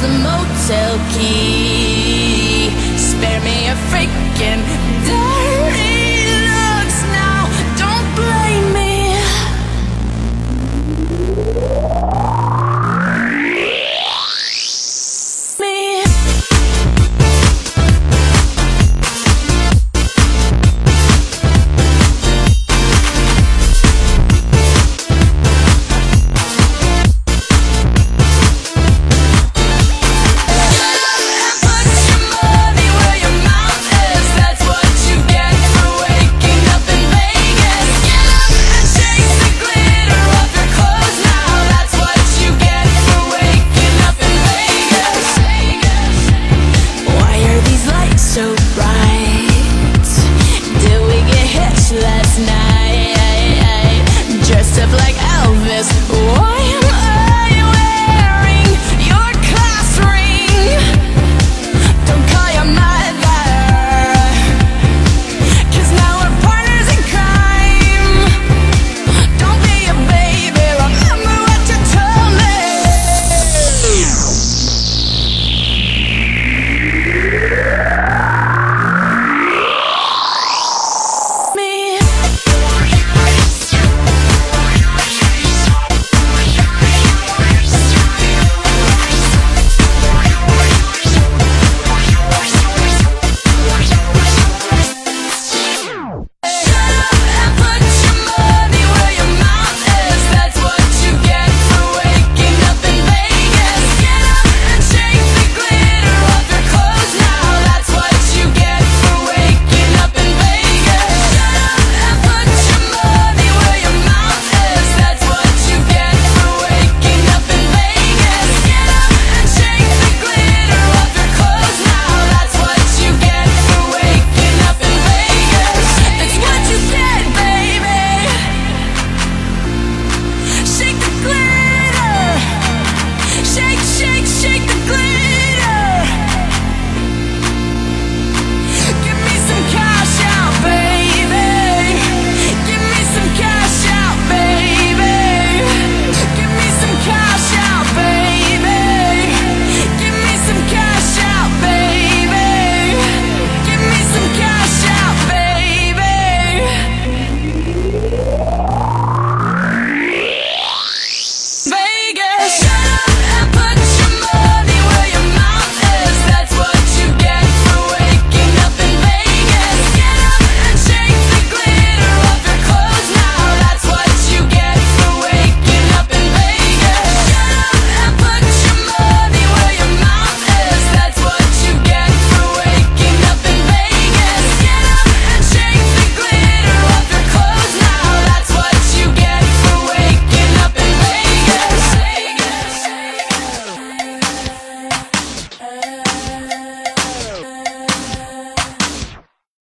the motel key. Spare me a freaking